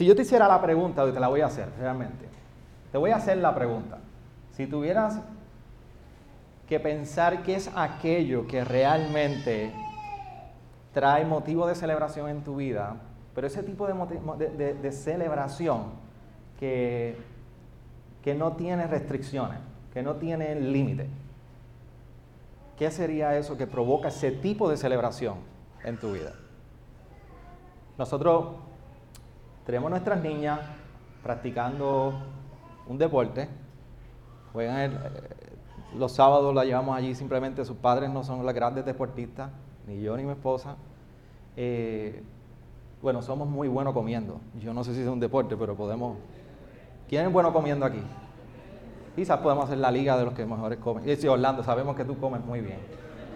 Si yo te hiciera la pregunta, hoy te la voy a hacer realmente, te voy a hacer la pregunta. Si tuvieras que pensar qué es aquello que realmente trae motivo de celebración en tu vida, pero ese tipo de, celebración que, que no tiene restricciones, que no tiene límite. ¿Qué sería eso que provoca ese tipo de celebración en tu vida? Nosotros tenemos nuestras niñas practicando un deporte, juegan los sábados la llevamos allí, simplemente sus padres no son las grandes deportistas, ni yo ni mi esposa. Eh, bueno, somos muy buenos comiendo. Yo no sé si es un deporte, pero podemos. ¿Quién es bueno comiendo aquí? Quizás podemos hacer la liga de los que mejores comen. Y si Orlando, sabemos que tú comes muy bien.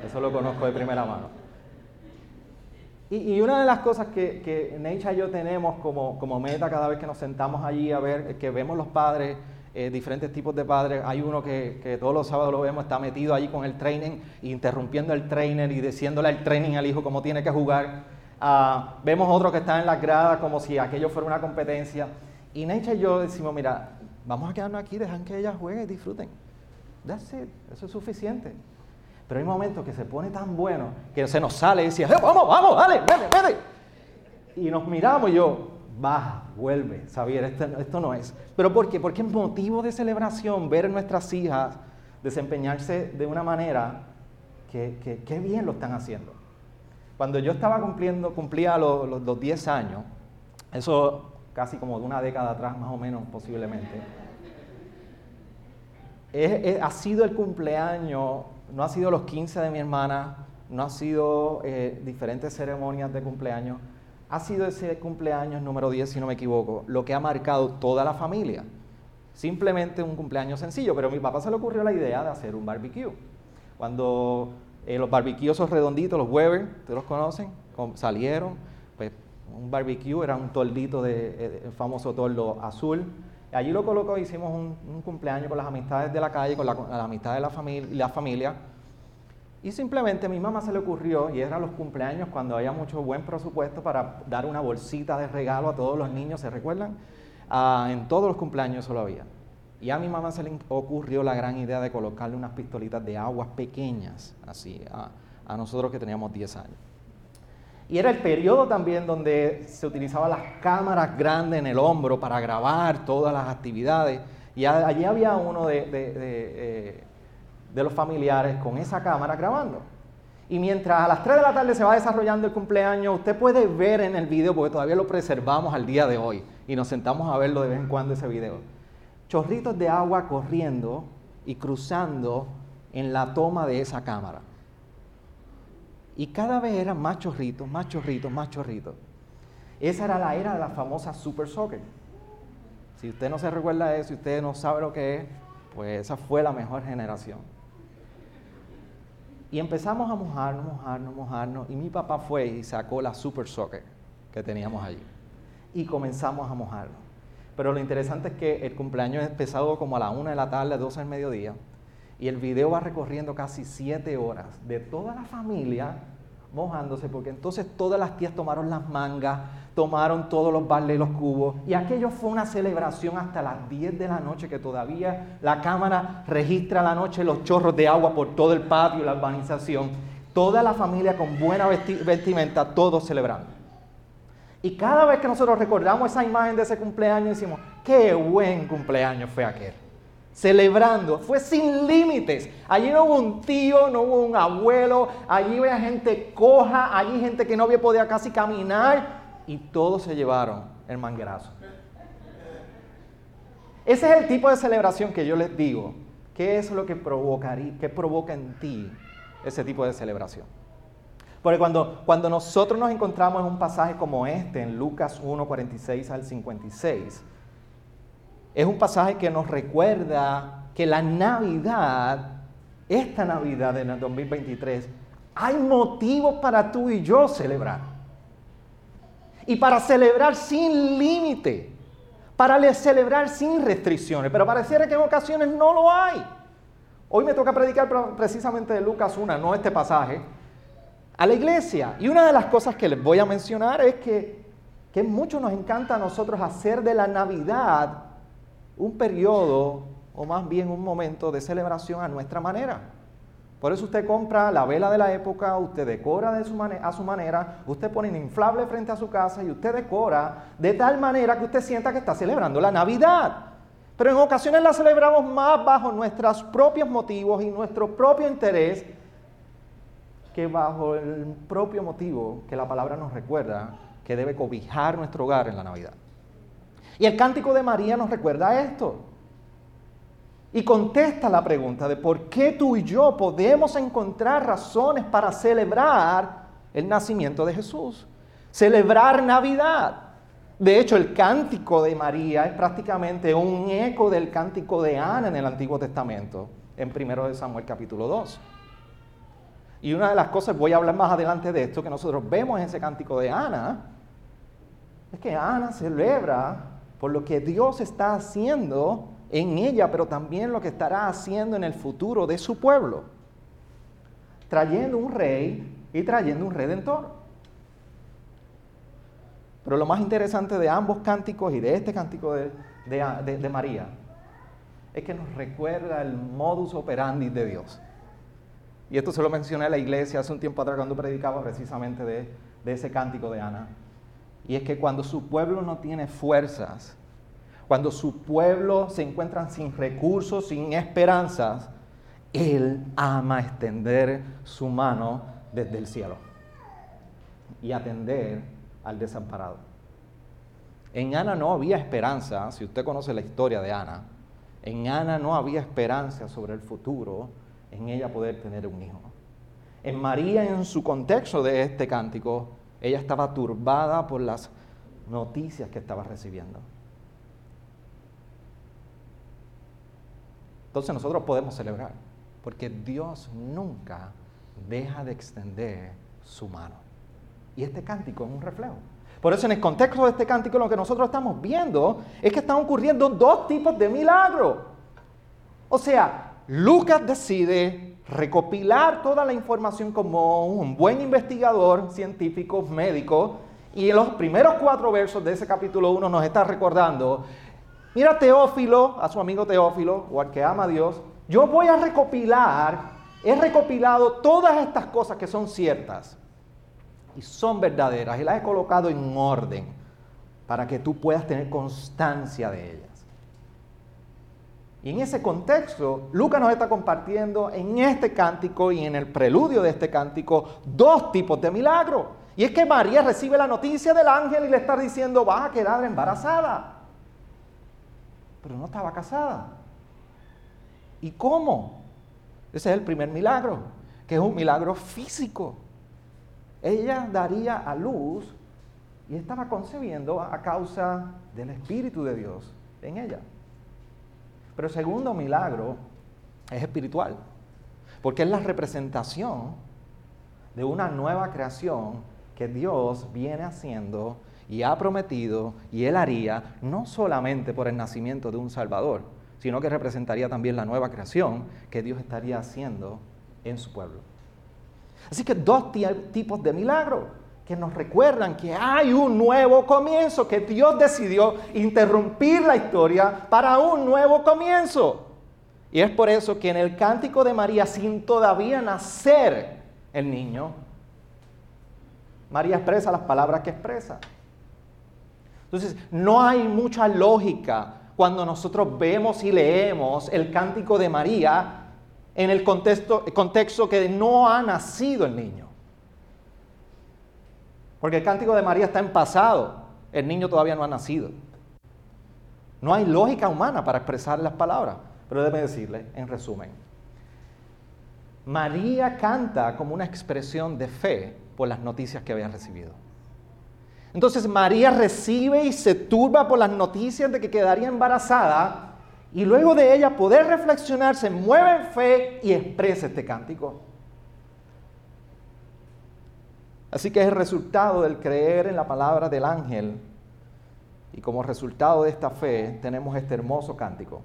Eso lo conozco de primera mano. Y, una de las cosas que, que y yo tenemos como, como, meta cada vez que nos sentamos allí a ver, que vemos los padres, eh, diferentes tipos de padres. Hay uno que, que, todos los sábados lo vemos, está metido allí con el training, interrumpiendo el trainer y diciéndole al training al hijo cómo tiene que jugar. Ah, vemos otro que está en las gradas como si aquello fuera una competencia. Y Necha y yo decimos, mira, vamos a quedarnos aquí, dejan que ellas jueguen y disfruten. That's it, eso es suficiente. Pero hay momentos que se pone tan bueno que se nos sale y dice, vamos, vamos, dale, vete, vete. Y nos miramos y yo, baja, vuelve, Xavier, esto, esto, no es. ¿Pero por qué? Porque es motivo de celebración ver a nuestras hijas desempeñarse de una manera que, que, bien lo están haciendo. Cuando yo estaba cumpliendo, cumplía los, los, 10 años, eso casi como de una década atrás más o menos posiblemente, ha sido el cumpleaños, no ha sido los 15 de mi hermana, no ha sido eh, diferentes ceremonias de cumpleaños, ha sido ese cumpleaños número 10, si no me equivoco, lo que ha marcado toda la familia. Simplemente un cumpleaños sencillo, pero a mi papá se le ocurrió la idea de hacer un barbecue. Cuando eh, los barbecues redonditos, los Weber, ¿ustedes los conocen? Salieron, pues un barbecue era un toldito de, eh, el famoso toldo azul. Allí lo colocó, hicimos un, cumpleaños con las amistades de la calle, con la, amistad de la, familia. Y simplemente a mi mamá se le ocurrió, y eran los cumpleaños cuando había mucho buen presupuesto para dar una bolsita de regalo a todos los niños, ¿se recuerdan? Ah, en todos los cumpleaños eso lo había. Y a mi mamá se le ocurrió la gran idea de colocarle unas pistolitas de aguas pequeñas, así, a, a nosotros que teníamos 10 años. Y era el periodo también donde se utilizaban las cámaras grandes en el hombro para grabar todas las actividades. Y allí había uno de, eh, de, los familiares con esa cámara grabando. Y mientras a las 3 de la tarde se va desarrollando el cumpleaños, usted puede ver en el video, porque todavía lo preservamos al día de hoy, y nos sentamos a verlo de vez en cuando ese video, chorritos de agua corriendo y cruzando en la toma de esa cámara. Y cada vez eran más chorritos, más chorritos, más chorritos. Esa era la era de la famosa Super Soccer. Si usted no se recuerda de eso, si usted no sabe lo que es, pues esa fue la mejor generación. Y empezamos a mojarnos, mojarnos, mojarnos. Y mi papá fue y sacó la Super Soccer que teníamos allí. Y comenzamos a mojarnos. Pero lo interesante es que el cumpleaños empezado como a la una de la tarde, 12 del mediodía. Y el video va recorriendo casi siete horas de toda la familia mojándose, porque entonces todas las tías tomaron las mangas, tomaron todos los baldes y los cubos, y aquello fue una celebración hasta las 10 de la noche, que todavía la cámara registra la noche los chorros de agua por todo el patio, y la urbanización, toda la familia con buena vestimenta, todos celebrando. Y cada vez que nosotros recordamos esa imagen de ese cumpleaños, decimos, qué buen cumpleaños fue aquel celebrando. Fue sin límites. Allí no hubo un tío, no hubo un abuelo, allí había gente coja, allí gente que no había podido casi caminar y todos se llevaron el manguerazo. Ese es el tipo de celebración que yo les digo. ¿Qué es lo que provocaría, qué provoca en ti ese tipo de celebración? Porque cuando, cuando nosotros nos encontramos en un pasaje como este, en Lucas 1, 46 al 56, es un pasaje que nos recuerda que la Navidad, esta Navidad en el 2023, hay motivos para tú y yo celebrar. Y para celebrar sin límite, para celebrar sin restricciones, pero pareciera que en ocasiones no lo hay. Hoy me toca predicar precisamente de Lucas 1, no este pasaje, a la iglesia. Y una de las cosas que les voy a mencionar es que que mucho nos encanta a nosotros hacer de la Navidad un periodo o más bien un momento de celebración a nuestra manera. Por eso usted compra la vela de la época, usted decora de su a su manera, usted pone un inflable frente a su casa y usted decora de tal manera que usted sienta que está celebrando la Navidad. Pero en ocasiones la celebramos más bajo nuestros propios motivos y nuestro propio interés que bajo el propio motivo que la palabra nos recuerda que debe cobijar nuestro hogar en la Navidad. Y el cántico de María nos recuerda esto. Y contesta la pregunta de por qué tú y yo podemos encontrar razones para celebrar el nacimiento de Jesús. Celebrar Navidad. De hecho, el cántico de María es prácticamente un eco del cántico de Ana en el Antiguo Testamento, en 1 de Samuel capítulo 2. Y una de las cosas, voy a hablar más adelante de esto, que nosotros vemos en ese cántico de Ana, es que Ana celebra por lo que Dios está haciendo en ella, pero también lo que estará haciendo en el futuro de su pueblo, trayendo un rey y trayendo un redentor. Pero lo más interesante de ambos cánticos y de este cántico de, de, María es que nos recuerda el modus operandi de Dios. Y esto se lo mencioné a la iglesia hace un tiempo atrás cuando predicaba precisamente de, ese cántico de Ana. Y es que cuando su pueblo no tiene fuerzas, cuando su pueblo se encuentra sin recursos, sin esperanzas, Él ama extender su mano desde el cielo y atender al desamparado. En Ana no había esperanza, si usted conoce la historia de Ana, en Ana no había esperanza sobre el futuro en ella poder tener un hijo. En María, en su contexto de este cántico, ella estaba turbada por las noticias que estaba recibiendo. Entonces nosotros podemos celebrar, porque Dios nunca deja de extender su mano. Y este cántico es un reflejo. Por eso en el contexto de este cántico lo que nosotros estamos viendo es que están ocurriendo dos tipos de milagros. O sea, Lucas decide recopilar toda la información como un buen investigador científico, médico, y en los primeros cuatro versos de ese capítulo 1 nos está recordando, mira Teófilo, a su amigo Teófilo, o al que ama a Dios, yo voy a recopilar, he recopilado todas estas cosas que son ciertas y son verdaderas, y las he colocado en orden para que tú puedas tener constancia de ellas. Y en ese contexto, Lucas nos está compartiendo en este cántico y en el preludio de este cántico dos tipos de milagros. Y es que María recibe la noticia del ángel y le está diciendo, vas a quedar embarazada. Pero no estaba casada. ¿Y cómo? Ese es el primer milagro, que es un milagro físico. Ella daría a luz y estaba concebiendo a causa del Espíritu de Dios en ella. Pero el segundo milagro es espiritual, porque es la representación de una nueva creación que Dios viene haciendo y ha prometido y Él haría no solamente por el nacimiento de un Salvador, sino que representaría también la nueva creación que Dios estaría haciendo en su pueblo. Así que dos tipos de milagros que nos recuerdan que hay un nuevo comienzo, que Dios decidió interrumpir la historia para un nuevo comienzo. Y es por eso que en el cántico de María, sin todavía nacer el niño, María expresa las palabras que expresa. Entonces, no hay mucha lógica cuando nosotros vemos y leemos el cántico de María en el contexto, contexto que no ha nacido el niño. Porque el cántico de María está en pasado, el niño todavía no ha nacido. No hay lógica humana para expresar las palabras, pero déjeme decirle, en resumen, María canta como una expresión de fe por las noticias que había recibido. Entonces María recibe y se turba por las noticias de que quedaría embarazada y luego de ella poder reflexionar, se mueve en fe y expresa este cántico. Así que es el resultado del creer en la palabra del ángel. Y como resultado de esta fe tenemos este hermoso cántico.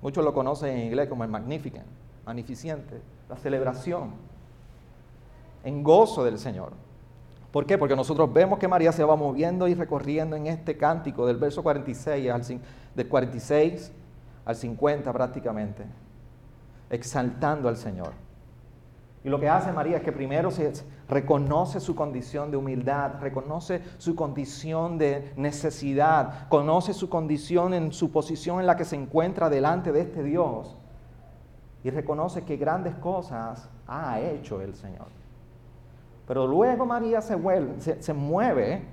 Muchos lo conocen en inglés como el Magnificent, magnificente, la celebración, en gozo del Señor. ¿Por qué? Porque nosotros vemos que María se va moviendo y recorriendo en este cántico del verso 46 al, del 46 al 50 prácticamente, exaltando al Señor. Y lo que hace María es que primero se reconoce su condición de humildad, reconoce su condición de necesidad, conoce su condición en su posición en la que se encuentra delante de este Dios y reconoce que grandes cosas ha hecho el Señor. Pero luego María se, mueve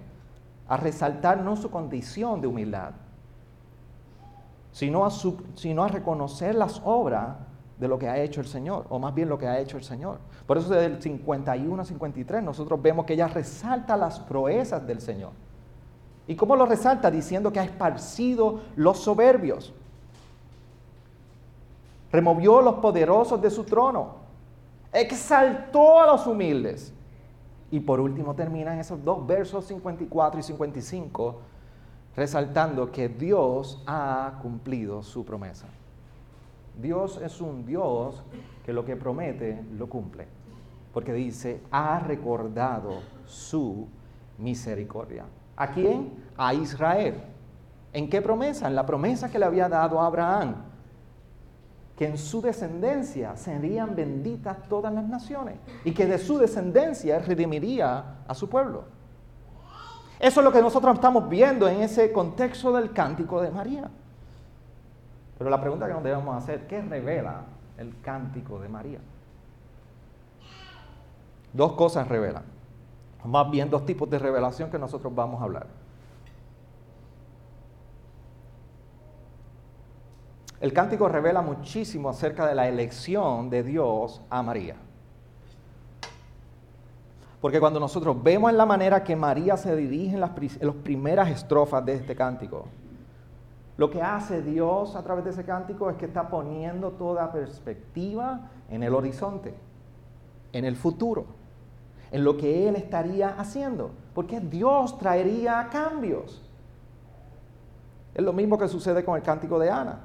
a resaltar no su condición de humildad, sino a, sino a reconocer las obras de lo que ha hecho el Señor, o más bien lo que ha hecho el Señor. Por eso desde el 51 a 53 nosotros vemos que ella resalta las proezas del Señor. ¿Y cómo lo resalta? Diciendo que ha esparcido los soberbios, removió los poderosos de su trono, exaltó a los humildes. Y por último terminan esos dos versos 54 y 55 resaltando que Dios ha cumplido su promesa. Dios es un Dios que lo que promete lo cumple. Porque dice, ha recordado su misericordia. ¿A quién? A Israel. ¿En qué promesa? En la promesa que le había dado a Abraham. Que en su descendencia serían benditas todas las naciones. Y que de su descendencia redimiría a su pueblo. Eso es lo que nosotros estamos viendo en ese contexto del cántico de María. Pero la pregunta que nos debemos hacer, ¿qué revela el cántico de María? Dos cosas revelan. Más bien dos tipos de revelación que nosotros vamos a hablar. El cántico revela muchísimo acerca de la elección de Dios a María. Porque cuando nosotros vemos en la manera que María se dirige en las, en las primeras estrofas de este cántico, lo que hace Dios a través de ese cántico es que está poniendo toda perspectiva en el horizonte, en el futuro, en lo que Él estaría haciendo, porque Dios traería cambios. Es lo mismo que sucede con el cántico de Ana,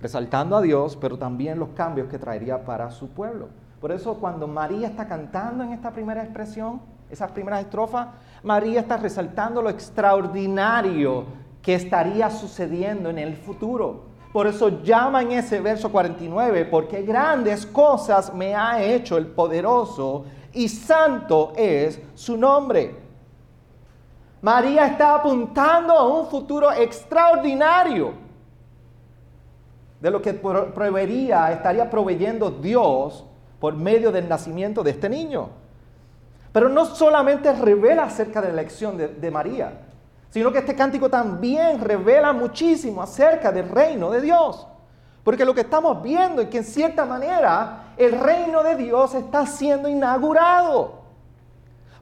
resaltando a Dios, pero también los cambios que traería para su pueblo. Por eso cuando María está cantando en esta primera expresión, esas primeras estrofas, María está resaltando lo extraordinario que estaría sucediendo en el futuro. Por eso llama en ese verso 49, porque grandes cosas me ha hecho el poderoso y santo es su nombre. María está apuntando a un futuro extraordinario de lo que proveería, estaría proveyendo Dios por medio del nacimiento de este niño. Pero no solamente revela acerca de la elección de, de María, sino que este cántico también revela muchísimo acerca del reino de Dios. Porque lo que estamos viendo es que en cierta manera el reino de Dios está siendo inaugurado.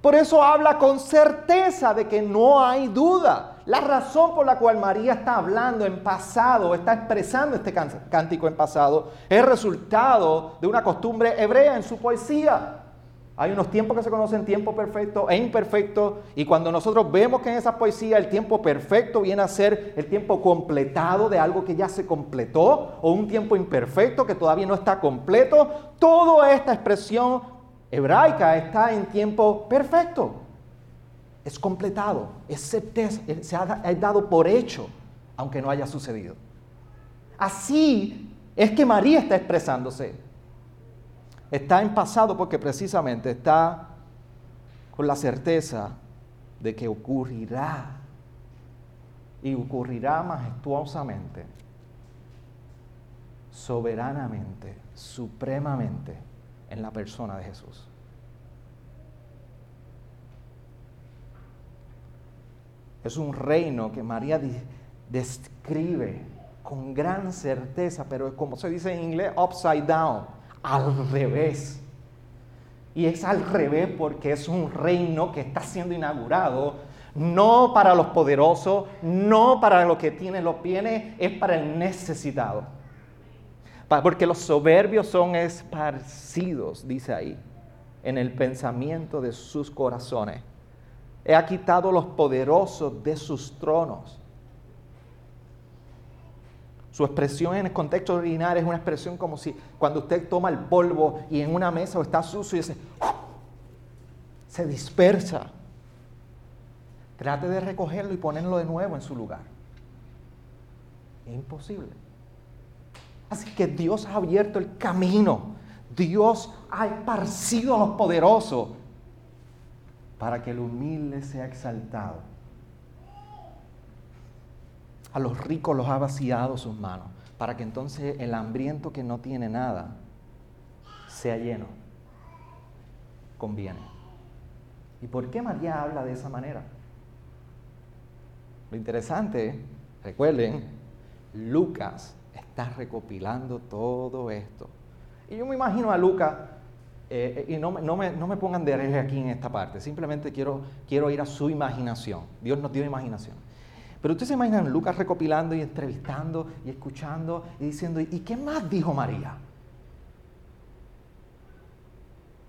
Por eso habla con certeza de que no hay duda. La razón por la cual María está hablando en pasado, está expresando este cántico en pasado, es resultado de una costumbre hebrea en su poesía. Hay unos tiempos que se conocen tiempo perfecto e imperfecto y cuando nosotros vemos que en esa poesía el tiempo perfecto viene a ser el tiempo completado de algo que ya se completó o un tiempo imperfecto que todavía no está completo, toda esta expresión hebraica está en tiempo perfecto. Es completado, es se ha dado por hecho, aunque no haya sucedido. Así es que María está expresándose. Está en pasado porque precisamente está con la certeza de que ocurrirá y ocurrirá majestuosamente, soberanamente, supremamente en la persona de Jesús. Es un reino que María describe con gran certeza, pero como se dice en inglés, upside down al revés. Y es al revés porque es un reino que está siendo inaugurado, no para los poderosos, no para los que tienen los bienes, es para el necesitado. Porque los soberbios son esparcidos, dice ahí, en el pensamiento de sus corazones. He quitado los poderosos de sus tronos su expresión en el contexto original es una expresión como si cuando usted toma el polvo y en una mesa o está sucio y dice, se dispersa. Trate de recogerlo y ponerlo de nuevo en su lugar. Es imposible. Así que Dios ha abierto el camino. Dios ha esparcido a los poderosos para que el humilde sea exaltado. A los ricos los ha vaciado sus manos, para que entonces el hambriento que no tiene nada sea lleno. Conviene. ¿Y por qué María habla de esa manera? Lo interesante, recuerden, Lucas está recopilando todo esto. Y yo me imagino a Lucas, eh, y no, me, pongan de aquí en esta parte, simplemente quiero, quiero ir a su imaginación. Dios nos dio imaginación. Pero ustedes se imaginan Lucas recopilando y entrevistando y escuchando y diciendo, ¿y qué más dijo María?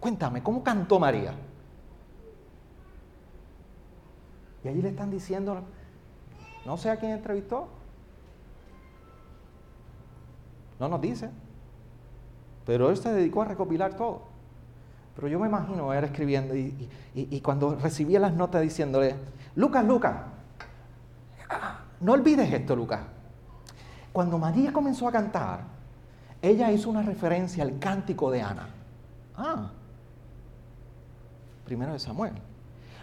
Cuéntame, ¿cómo cantó María? Y allí le están diciendo, no sé a quién entrevistó. No nos dice. Pero él se dedicó a recopilar todo. Pero yo me imagino él escribiendo y, cuando recibía las notas diciéndole, Lucas, Lucas, no olvides esto, Lucas. Cuando María comenzó a cantar, ella hizo una referencia al cántico de Ana. Ah, primero de Samuel.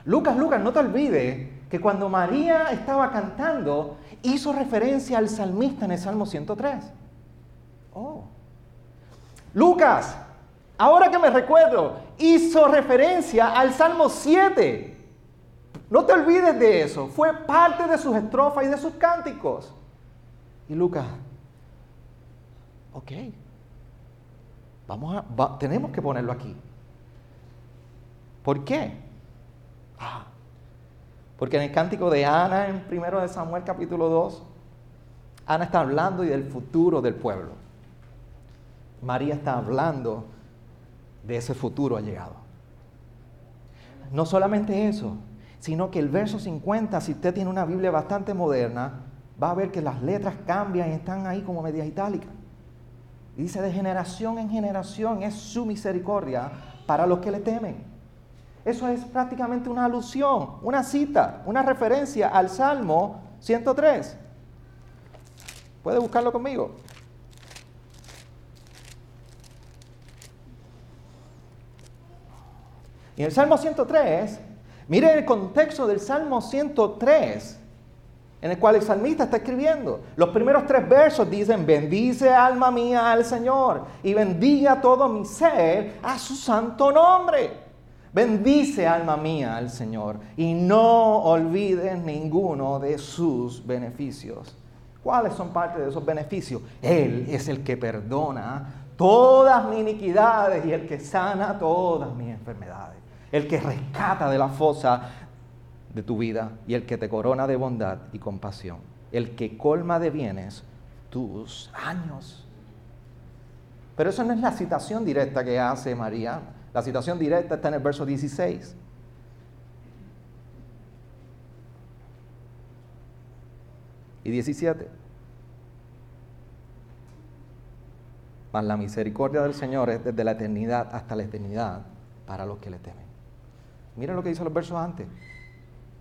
Lucas, Lucas, no te olvides que cuando María estaba cantando, hizo referencia al salmista en el Salmo 103. Oh. Lucas, ahora que me recuerdo, hizo referencia al Salmo 7. No te olvides de eso. Fue parte de sus estrofas y de sus cánticos. Y Lucas, ok, vamos a, tenemos que ponerlo aquí. ¿Por qué? Ah, porque en el cántico de Ana, en primero de Samuel capítulo 2, Ana está hablando del futuro del pueblo. María está hablando de ese futuro allegado. No solamente eso, sino que el verso 50, si usted tiene una Biblia bastante moderna, va a ver que las letras cambian y están ahí como medias itálicas. Y dice, de generación en generación es su misericordia para los que le temen. Eso es prácticamente una alusión, una cita, una referencia al Salmo 103. ¿Puede buscarlo conmigo? Y en el Salmo 103, mire el contexto del Salmo 103, en el cual el salmista está escribiendo. Los primeros tres versos dicen, bendice alma mía al Señor y bendiga todo mi ser a su santo nombre. Bendice alma mía al Señor y no olvides ninguno de sus beneficios. ¿Cuáles son parte de esos beneficios? Él es el que perdona todas mis iniquidades y el que sana todas mis enfermedades. El que rescata de la fosa de tu vida y el que te corona de bondad y compasión. El que colma de bienes tus años. Pero eso no es la citación directa que hace María. La citación directa está en el verso 16. Y 17. Mas la misericordia del Señor es desde la eternidad hasta la eternidad para los que le temen. Miren lo que dice los versos antes.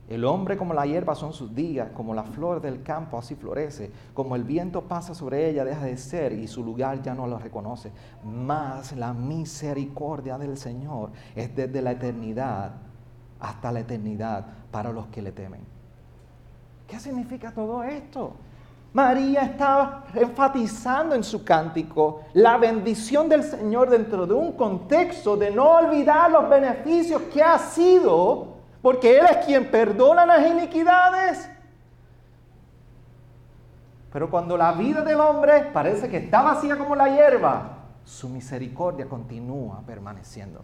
El hombre como la hierba son sus días, como la flor del campo así florece, como el viento pasa sobre ella deja de ser y su lugar ya no lo reconoce. Mas la misericordia del Señor es desde la eternidad hasta la eternidad para los que le temen. ¿Qué significa todo esto? María estaba enfatizando en su cántico la bendición del Señor dentro de un contexto de no olvidar los beneficios que ha sido porque Él es quien perdona las iniquidades. Pero cuando la vida del hombre parece que está vacía como la hierba, su misericordia continúa permaneciendo.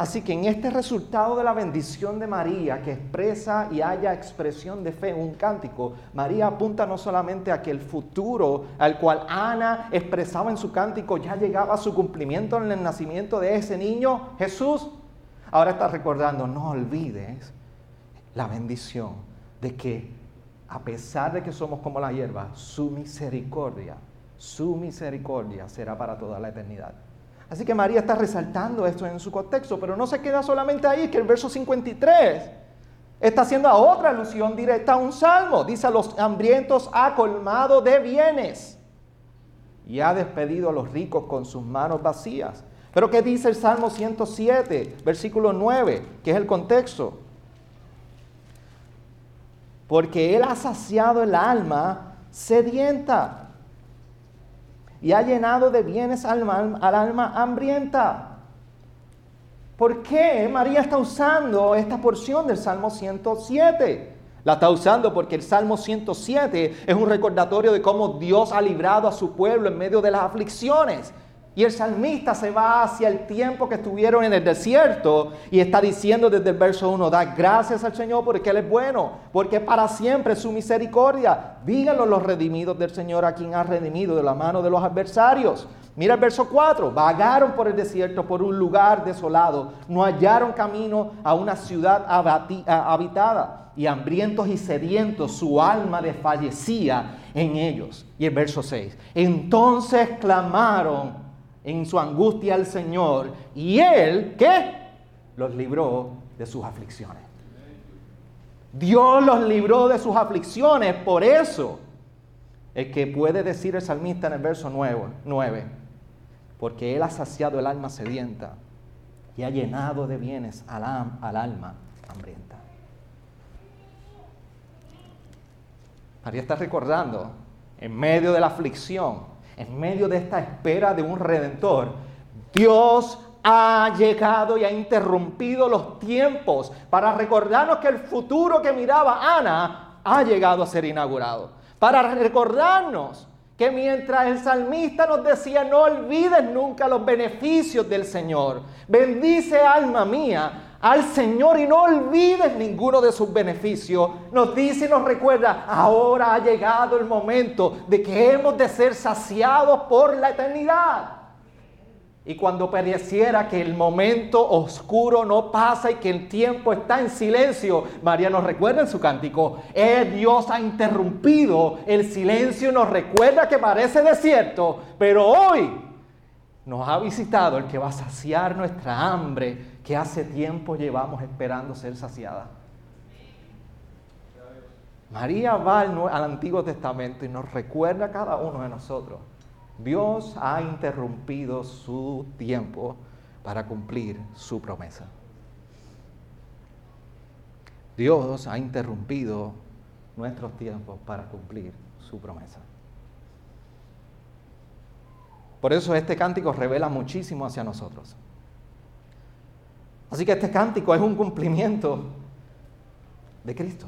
Así que en este resultado de la bendición de María, que expresa y haya expresión de fe un cántico, María apunta no solamente a que el futuro al cual Ana expresaba en su cántico ya llegaba a su cumplimiento en el nacimiento de ese niño, Jesús, Ahora está recordando, no olvides la bendición de que a pesar de que somos como la hierba, su misericordia, su misericordia será para toda la eternidad. Así que María está resaltando esto en su contexto, pero no se queda solamente ahí, que el verso 53 está haciendo a otra alusión directa a un salmo. Dice, a los hambrientos ha colmado de bienes y ha despedido a los ricos con sus manos vacías. Pero ¿qué dice el Salmo 107, versículo 9, que es el contexto? Porque Él ha saciado el alma sedienta y ha llenado de bienes al, al alma hambrienta. ¿Por qué María está usando esta porción del Salmo 107? La está usando porque el Salmo 107 es un recordatorio de cómo Dios ha librado a su pueblo en medio de las aflicciones. Y el salmista se va hacia el tiempo que estuvieron en el desierto y está diciendo desde el verso 1, da gracias al Señor porque Él es bueno, porque para siempre su misericordia. Díganlo los redimidos del Señor a quien ha redimido de la mano de los adversarios. Mira el verso 4, vagaron por el desierto, por un lugar desolado, no hallaron camino a una ciudad habitada y hambrientos y sedientos su alma desfallecía en ellos. Y el verso 6, entonces clamaron en su angustia al Señor y Él, ¿qué? Los libró de sus aflicciones. Dios los libró de sus aflicciones, por eso el que puede decir el salmista en el verso 9, porque Él ha saciado el alma sedienta y ha llenado de bienes al, al alma hambrienta. María está recordando, en medio de la aflicción, en medio de esta espera de un redentor, Dios ha llegado y ha interrumpido los tiempos para recordarnos que el futuro que miraba Ana ha llegado a ser inaugurado. Para recordarnos que mientras el salmista nos decía, no olvides nunca los beneficios del Señor, bendice alma mía, al Señor y no olvides ninguno de sus beneficios. Nos dice y nos recuerda, ahora ha llegado el momento de que hemos de ser saciados por la eternidad. Y cuando pareciera que el momento oscuro no pasa y que el tiempo está en silencio, María nos recuerda en su cántico, eh, Dios ha interrumpido el silencio y nos recuerda que parece desierto, pero hoy nos ha visitado el que va a saciar nuestra hambre que hace tiempo llevamos esperando ser saciada. María va al, Antiguo Testamento y nos recuerda a cada uno de nosotros. Dios ha interrumpido su tiempo para cumplir su promesa. Dios ha interrumpido nuestros tiempos para cumplir su promesa. Por eso este cántico revela muchísimo hacia nosotros. Así que este cántico es un cumplimiento de Cristo.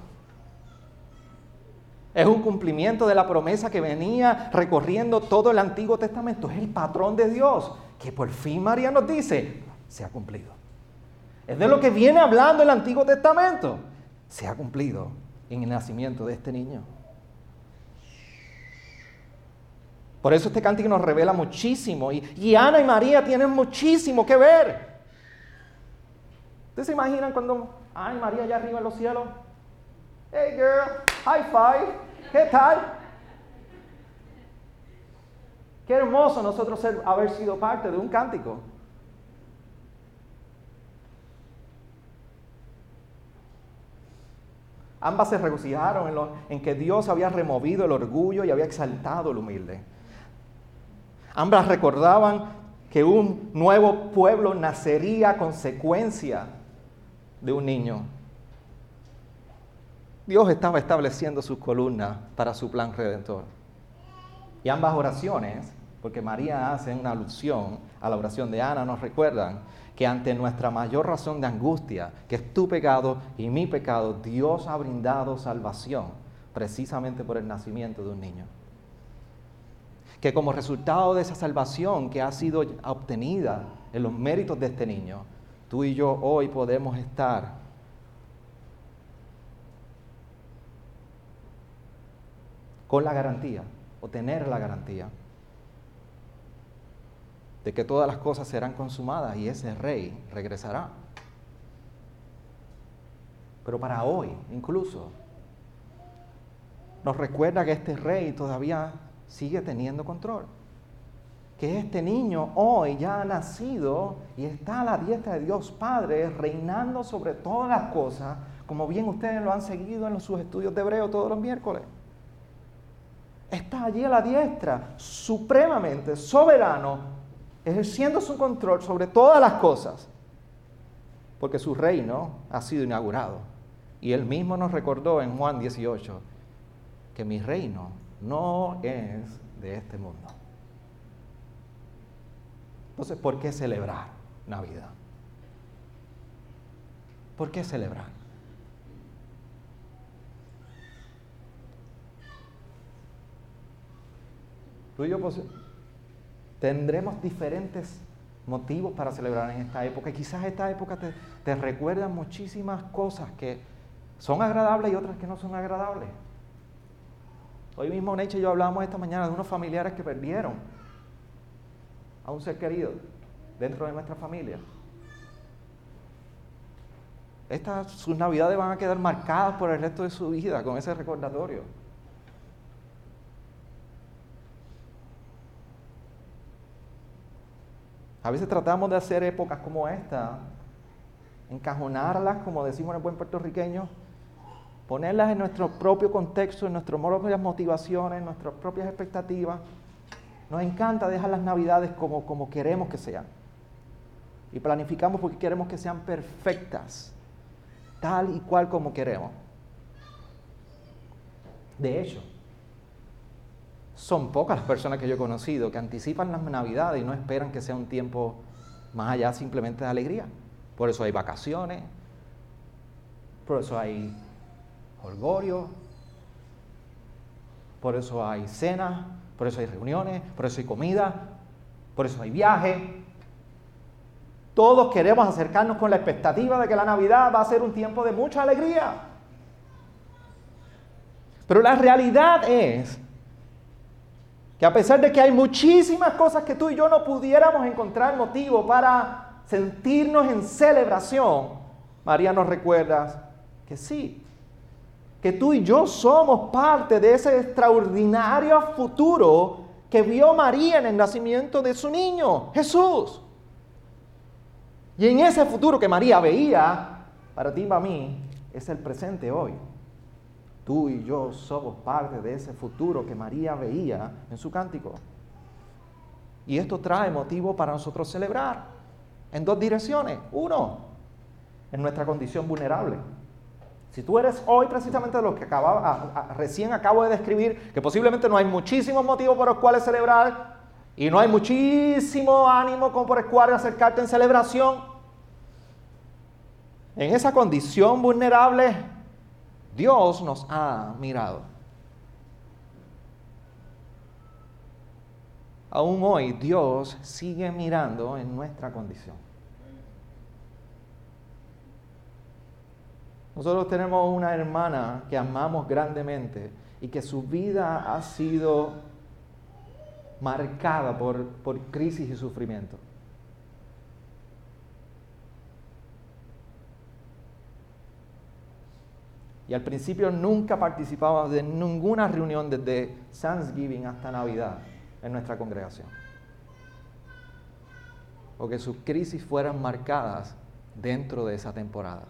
Es un cumplimiento de la promesa que venía recorriendo todo el Antiguo Testamento. Es el patrón de Dios que por fin María nos dice, se ha cumplido. Es de lo que viene hablando el Antiguo Testamento. Se ha cumplido en el nacimiento de este niño. Por eso este cántico nos revela muchísimo. Y, y Ana y María tienen muchísimo que ver. ¿Ustedes se imaginan cuando, ay María allá arriba en los cielos? Hey girl, high five, ¿qué tal? Qué hermoso nosotros haber sido parte de un cántico. Ambas se regocijaron en, en, que Dios había removido el orgullo y había exaltado el humilde. Ambas recordaban que un nuevo pueblo nacería a consecuencia de un niño. Dios estaba estableciendo sus columnas para su plan redentor. Y ambas oraciones, porque María hace una alusión a la oración de Ana, nos recuerdan que ante nuestra mayor razón de angustia, que es tu pecado y mi pecado, Dios ha brindado salvación precisamente por el nacimiento de un niño. Que como resultado de esa salvación que ha sido obtenida en los méritos de este niño, tú y yo hoy podemos estar con la garantía o tener la garantía de que todas las cosas serán consumadas y ese rey regresará. Pero para hoy, incluso, nos recuerda que este rey todavía sigue teniendo control que este niño hoy ya ha nacido y está a la diestra de Dios Padre, reinando sobre todas las cosas, como bien ustedes lo han seguido en sus estudios de hebreo todos los miércoles. Está allí a la diestra, supremamente soberano, ejerciendo su control sobre todas las cosas, porque su reino ha sido inaugurado. Y él mismo nos recordó en Juan 18 que mi reino no es de este mundo. Entonces, ¿por qué celebrar Navidad? ¿Por qué celebrar? Tú y yo pues, tendremos diferentes motivos para celebrar en esta época. Y quizás esta época te, te recuerda muchísimas cosas que son agradables y otras que no son agradables. Hoy mismo Neche y yo hablábamos esta mañana de unos familiares que perdieron a un ser querido dentro de nuestra familia. Estas, sus navidades van a quedar marcadas por el resto de su vida con ese recordatorio. A veces tratamos de hacer épocas como esta, encajonarlas, como decimos en el buen puertorriqueño, ponerlas en nuestro propio contexto, en nuestras propias motivaciones, en nuestras propias expectativas. Nos encanta dejar las navidades como, como queremos que sean. Y planificamos porque queremos que sean perfectas, tal y cual como queremos. De hecho, son pocas las personas que yo he conocido que anticipan las navidades y no esperan que sea un tiempo más allá simplemente de alegría. Por eso hay vacaciones, por eso hay holgorio, por eso hay cenas, por eso hay reuniones, por eso hay comida, por eso hay viaje. Todos queremos acercarnos con la expectativa de que la Navidad va a ser un tiempo de mucha alegría. Pero la realidad es que a pesar de que hay muchísimas cosas que tú y yo no pudiéramos encontrar motivo para sentirnos en celebración, María nos recuerda que sí, que tú y yo somos parte de ese extraordinario futuro que vio María en el nacimiento de su niño, Jesús. Y en ese futuro que María veía, para ti y para mí, es el presente hoy. Tú y yo somos parte de ese futuro que María veía en su cántico. Y esto trae motivo para nosotros celebrar en dos direcciones. Uno, en nuestra condición vulnerable. Si tú eres hoy precisamente de los que recién acabo de describir, que posiblemente no hay muchísimos motivos por los cuales celebrar y no hay muchísimo ánimo como por el cual acercarte en celebración, en esa condición vulnerable, Dios nos ha mirado. Aún hoy Dios sigue mirando en nuestra condición. Nosotros tenemos una hermana que amamos grandemente y que su vida ha sido marcada por, por crisis y sufrimiento. Y al principio nunca participaba de ninguna reunión desde Thanksgiving hasta Navidad en nuestra congregación. O que sus crisis fueran marcadas dentro de esa temporada.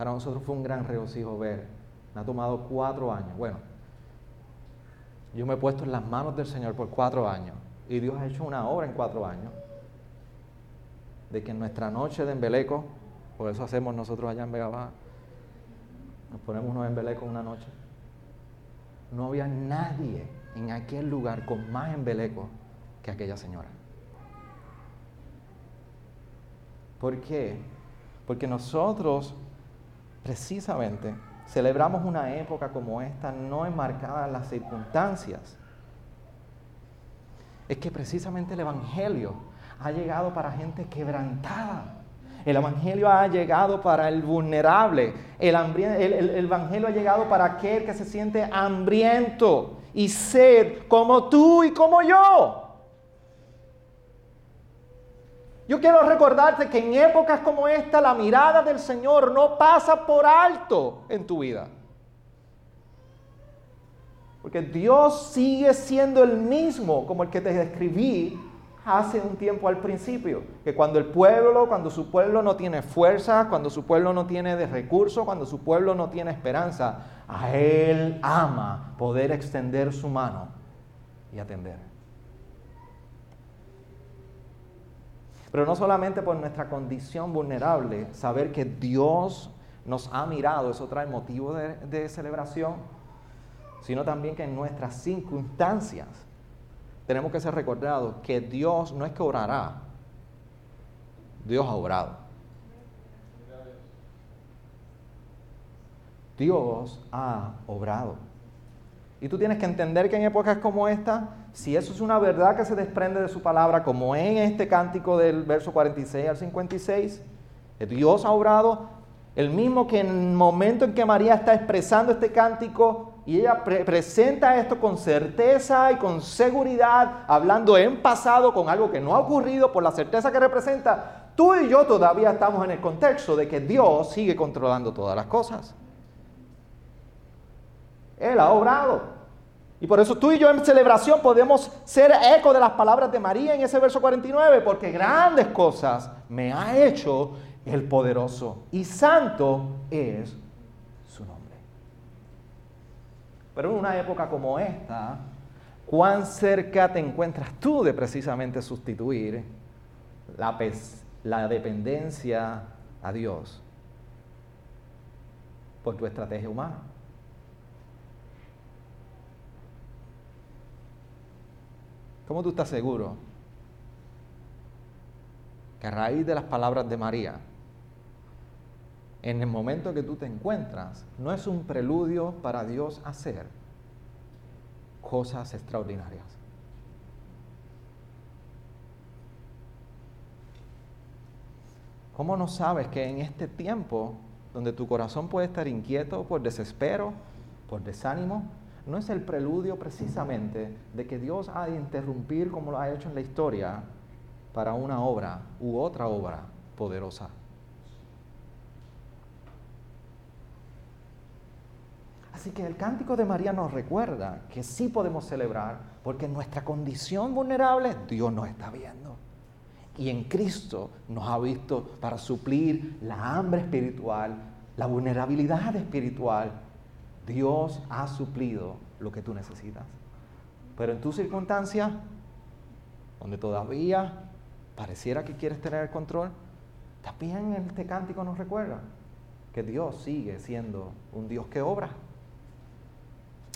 Para nosotros fue un gran regocijo ver. Me ha tomado cuatro años. Bueno, yo me he puesto en las manos del Señor por cuatro años. Y Dios ha hecho una obra en cuatro años. De que en nuestra noche de embeleco, por eso hacemos nosotros allá en Vega Baja, nos ponemos unos embelecos una noche. No había nadie en aquel lugar con más embeleco que aquella señora. ¿Por qué? Porque nosotros precisamente celebramos una época como esta no enmarcada en las circunstancias. Es que precisamente el Evangelio ha llegado para gente quebrantada. El Evangelio ha llegado para el vulnerable. El, el, Evangelio ha llegado para aquel que se siente hambriento y sed como tú y como yo. Yo quiero recordarte que en épocas como esta la mirada del Señor no pasa por alto en tu vida. Porque Dios sigue siendo el mismo como el que te describí hace un tiempo al principio, que cuando el pueblo, cuando su pueblo no tiene fuerza, cuando su pueblo no tiene de recursos, cuando su pueblo no tiene esperanza, a Él ama poder extender su mano y atender. Pero no solamente por nuestra condición vulnerable, saber que Dios nos ha mirado, eso trae motivo de, celebración, sino también que en nuestras circunstancias tenemos que ser recordados que Dios no es que orará, Dios ha orado. Dios ha obrado. Y tú tienes que entender que en épocas como esta, si eso es una verdad que se desprende de su palabra, como en este cántico del verso 46 al 56, que Dios ha obrado, el mismo que en el momento en que María está expresando este cántico, y ella presenta esto con certeza y con seguridad, hablando en pasado con algo que no ha ocurrido por la certeza que representa. Tú y yo todavía estamos en el contexto de que Dios sigue controlando todas las cosas. Él ha obrado. Y por eso tú y yo en celebración podemos ser eco de las palabras de María en ese verso 49, porque grandes cosas me ha hecho el poderoso y santo es Pero en una época como esta, ¿cuán cerca te encuentras tú de precisamente sustituir la dependencia a Dios por tu estrategia humana? ¿Cómo tú estás seguro que a raíz de las palabras de María, en el momento que tú te encuentras, no es un preludio para Dios hacer cosas extraordinarias. ¿Cómo no sabes que en este tiempo, donde tu corazón puede estar inquieto por desespero, por desánimo, no es el preludio precisamente de que Dios ha de interrumpir como lo ha hecho en la historia para una obra u otra obra poderosa? Así que el cántico de María nos recuerda que sí podemos celebrar porque en nuestra condición vulnerable Dios nos está viendo. Y en Cristo nos ha visto para suplir la hambre espiritual, la vulnerabilidad espiritual. Dios ha suplido lo que tú necesitas. Pero en tu circunstancia, donde todavía pareciera que quieres tener el control, también este cántico nos recuerda que Dios sigue siendo un Dios que obra.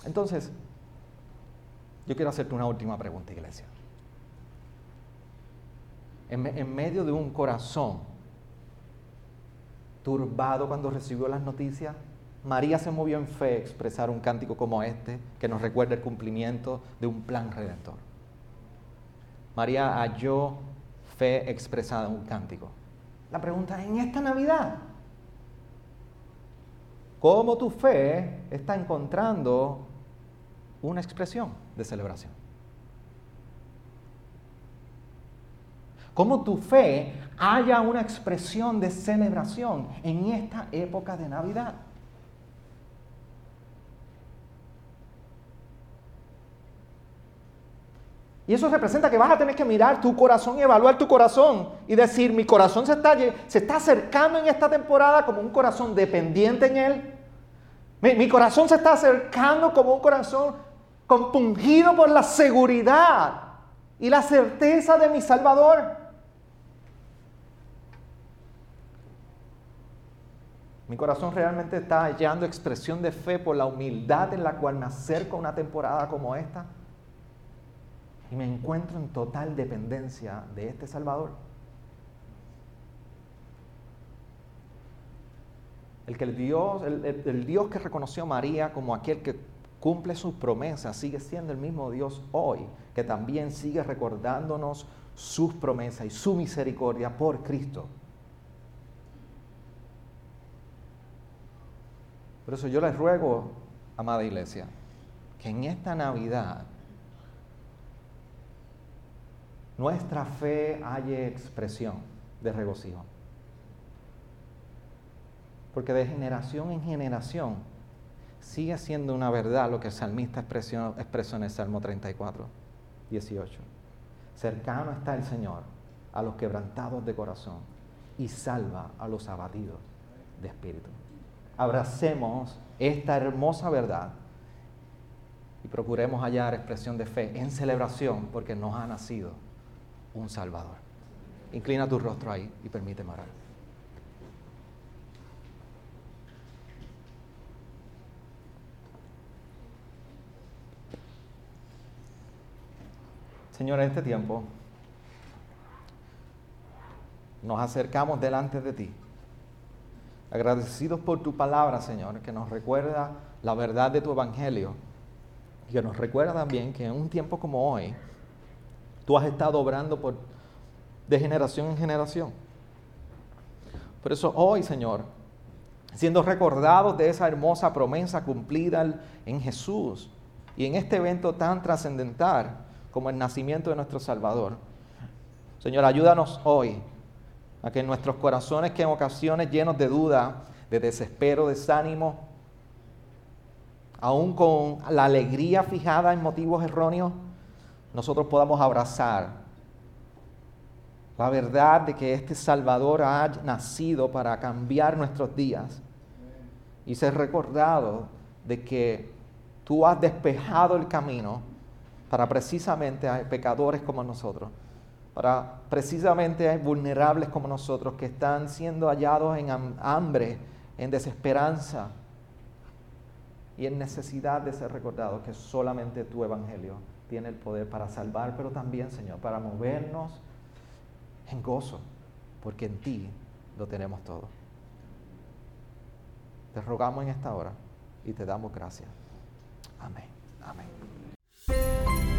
Entonces, yo quiero hacerte una última pregunta, iglesia. En, medio de un corazón turbado cuando recibió las noticias, María se movió en fe a expresar un cántico como este que nos recuerda el cumplimiento de un plan redentor. María halló fe expresada en un cántico. La pregunta es, en esta Navidad, ¿cómo tu fe está encontrando una expresión de celebración. Cómo tu fe haya una expresión de celebración en esta época de Navidad. Y eso representa que vas a tener que mirar tu corazón y evaluar tu corazón y decir, mi corazón se está, se está acercando en esta temporada como un corazón dependiente en Él. Mi, corazón se está acercando como un corazón compungido por la seguridad y la certeza de mi Salvador. Mi corazón realmente está hallando expresión de fe por la humildad en la cual me acerco a una temporada como esta me encuentro en total dependencia de este Salvador. El, que el, Dios, el Dios que reconoció a María como aquel que cumple sus promesas, sigue siendo el mismo Dios hoy, que también sigue recordándonos sus promesas y su misericordia por Cristo. Por eso yo les ruego, amada iglesia, que en esta Navidad nuestra fe haya expresión de regocijo. Porque de generación en generación sigue siendo una verdad lo que el salmista expresó, expresó en el Salmo 34, 18. Cercano está el Señor a los quebrantados de corazón y salva a los abatidos de espíritu. Abracemos esta hermosa verdad y procuremos hallar expresión de fe en celebración porque nos ha nacido un Salvador. Inclina tu rostro ahí y permíteme orar. Señor, en este tiempo nos acercamos delante de ti, agradecidos por tu palabra, Señor, que nos recuerda la verdad de tu evangelio y que nos recuerda también que en un tiempo como hoy, tú has estado obrando por, de generación en generación. Por eso hoy, Señor, siendo recordados de esa hermosa promesa cumplida en Jesús y en este evento tan trascendental, como el nacimiento de nuestro Salvador. Señor, ayúdanos hoy a que nuestros corazones que en ocasiones llenos de duda, de desespero, desánimo, aún con la alegría fijada en motivos erróneos, nosotros podamos abrazar la verdad de que este Salvador ha nacido para cambiar nuestros días y ser recordado de que tú has despejado el camino para precisamente a pecadores como nosotros, para precisamente a vulnerables como nosotros que están siendo hallados en hambre, en desesperanza y en necesidad de ser recordados que solamente tu evangelio tiene el poder para salvar, pero también, Señor, para movernos en gozo, porque en ti lo tenemos todo. Te rogamos en esta hora y te damos gracias. Amén. Amén.